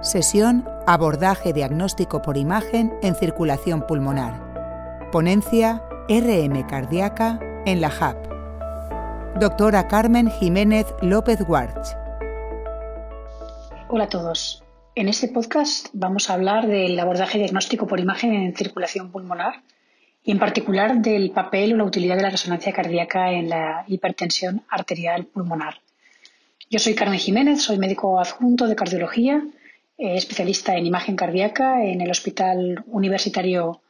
Sesión Abordaje diagnóstico por imagen en circulación pulmonar. Ponencia RM cardíaca en la HAP. Doctora Carmen Jiménez López Warch. Hola a todos. En este podcast vamos a hablar del abordaje diagnóstico por imagen en circulación pulmonar y en particular del papel o la utilidad de la resonancia cardíaca en la hipertensión arterial pulmonar. Yo soy Carmen Jiménez, soy médico adjunto de cardiología especialista en imagen cardíaca en el Hospital Universitario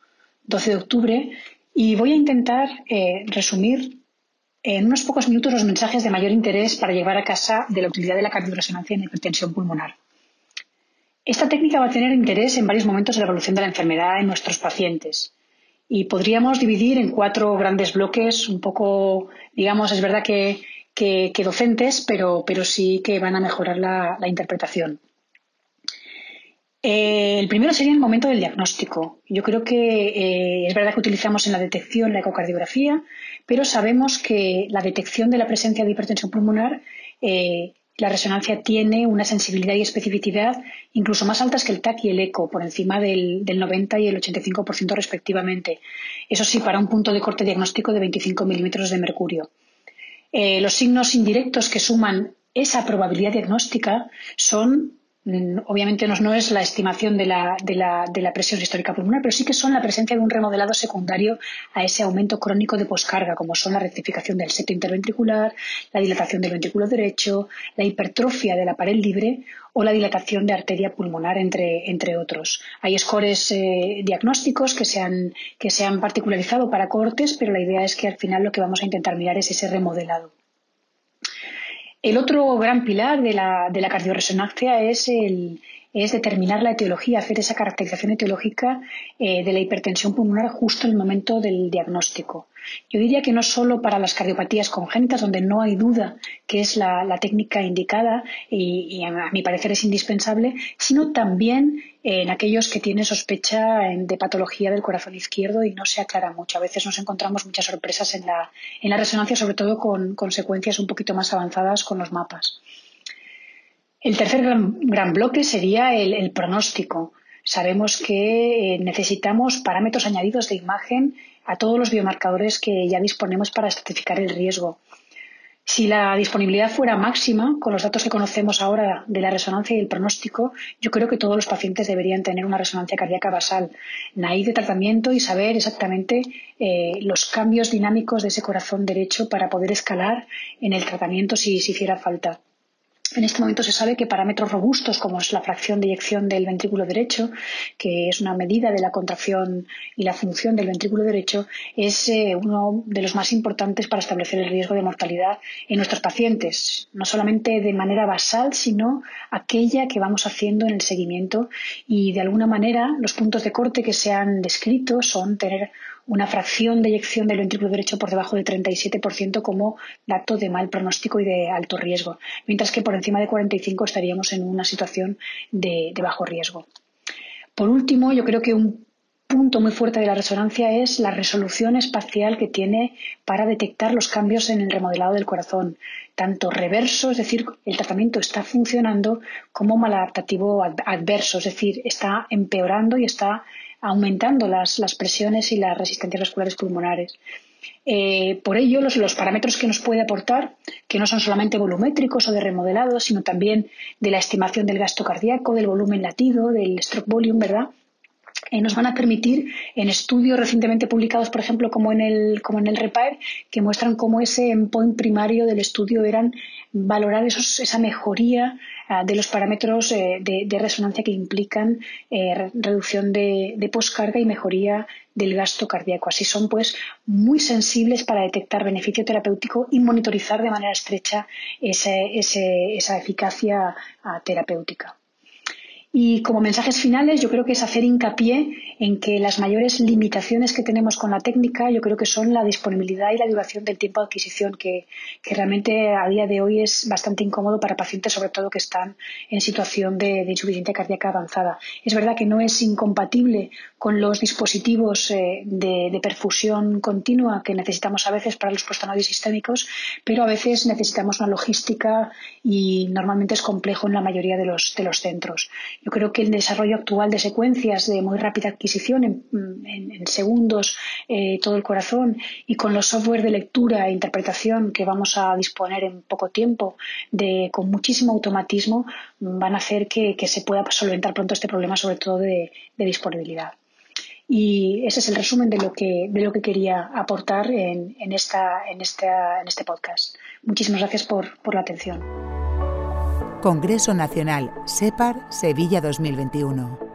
12 de Octubre y voy a intentar eh, resumir en unos pocos minutos los mensajes de mayor interés para llevar a casa de la utilidad de la cardioresonancia en hipertensión pulmonar. Esta técnica va a tener interés en varios momentos de la evolución de la enfermedad en nuestros pacientes y podríamos dividir en cuatro grandes bloques, un poco, digamos, es verdad que, docentes, pero, pero, sí que van a mejorar la interpretación. Eh, el primero sería el momento del diagnóstico. Yo creo que eh, es verdad que utilizamos en la detección la ecocardiografía, pero sabemos que la detección de la presencia de hipertensión pulmonar, eh, la resonancia tiene una sensibilidad y especificidad incluso más altas que el TAC y el ECO, por encima del, 90 y el 85% respectivamente. Eso sí, para un punto de corte diagnóstico de 25 milímetros de mercurio. los signos indirectos que suman esa probabilidad diagnóstica son obviamente no, es la estimación de la, presión histórica pulmonar, pero sí que son la presencia de un remodelado secundario a ese aumento crónico de poscarga, como son la rectificación del septo interventricular, la dilatación del ventrículo derecho, la hipertrofia de la pared libre o la dilatación de arteria pulmonar, entre, otros. Hay scores eh, diagnósticos que se, han, que se han particularizado para cortes, pero la idea es que al final lo que vamos a intentar mirar es ese remodelado. El otro gran pilar de la, de la cardioresonancia es, el, es determinar la etiología, hacer esa caracterización etiológica eh, de la hipertensión pulmonar justo en el momento del diagnóstico. Yo diría que no solo para las cardiopatías congénitas, donde no hay duda que es la, técnica indicada y, a mi parecer es indispensable, sino también en aquellos que tienen sospecha de patología del corazón izquierdo y no se aclara mucho. A veces nos encontramos muchas sorpresas en la, en la resonancia, sobre todo con consecuencias un poquito más avanzadas con los mapas. El tercer gran, bloque sería el, pronóstico. Sabemos que eh, necesitamos parámetros añadidos de imagen a todos los biomarcadores que ya disponemos para estratificar el riesgo. Si la disponibilidad fuera máxima, con los datos que conocemos ahora de la resonancia y el pronóstico, yo creo que todos los pacientes deberían tener una resonancia cardíaca basal, naive de tratamiento y saber exactamente eh, los cambios dinámicos de ese corazón derecho para poder escalar en el tratamiento si, si hiciera falta. En este momento se sabe que parámetros robustos como es la fracción de eyección del ventrículo derecho, que es una medida de la contracción y la función del ventrículo derecho, es eh, uno de los más importantes para establecer el riesgo de mortalidad en nuestros pacientes, no solamente de manera basal, sino aquella que vamos haciendo en el seguimiento. Y de alguna manera los puntos de corte que se han descrito son tener una fracción de eyección del ventrículo derecho por debajo del 37% como dato de mal pronóstico y de alto riesgo, mientras que por encima de 45 estaríamos en una situación de, bajo riesgo. Por último, yo creo que un punto muy fuerte de la resonancia es la resolución espacial que tiene para detectar los cambios en el remodelado del corazón, tanto reverso, es decir, el tratamiento está funcionando, como maladaptativo adverso, es decir, está empeorando y está aumentando las, presiones y las resistencias vasculares pulmonares. Eh, por ello, los, parámetros que nos puede aportar, que no son solamente volumétricos o de remodelado, sino también de la estimación del gasto cardíaco, del volumen latido, del stroke volume, ¿verdad? Eh, nos van a permitir en estudios recientemente publicados, por ejemplo, como en el, como en el REPAIR, que muestran cómo ese endpoint primario del estudio eran valorar esa mejoría ah, de los parámetros eh, de, resonancia que implican eh, reducción de, de, poscarga y mejoría del gasto cardíaco. Así son, pues, muy sensibles para detectar beneficio terapéutico y monitorizar de manera estrecha esa eficacia ah, terapéutica. Y como mensajes finales, yo creo que es hacer hincapié en que las mayores limitaciones que tenemos con la técnica, yo creo que son la disponibilidad y la duración del tiempo de adquisición, que, realmente a día de hoy es bastante incómodo para pacientes, sobre todo que están en situación de, insuficiencia cardíaca avanzada. Es verdad que no es incompatible con los dispositivos eh, de, perfusión continua que necesitamos a veces para los prostanoides sistémicos, pero a veces necesitamos una logística y normalmente es complejo en la mayoría de los, de los centros. Yo creo que el desarrollo actual de secuencias de muy rápida adquisición en, segundos, eh, todo el corazón, y con los software de lectura e interpretación que vamos a disponer en poco tiempo, de, con muchísimo automatismo, van a hacer que, se pueda solventar pronto este problema, sobre todo de, disponibilidad. Y ese es el resumen de lo que, de lo que quería aportar en, esta, en, esta, en este podcast. Muchísimas gracias por, por la atención. Congreso Nacional SEPAR Sevilla 2021.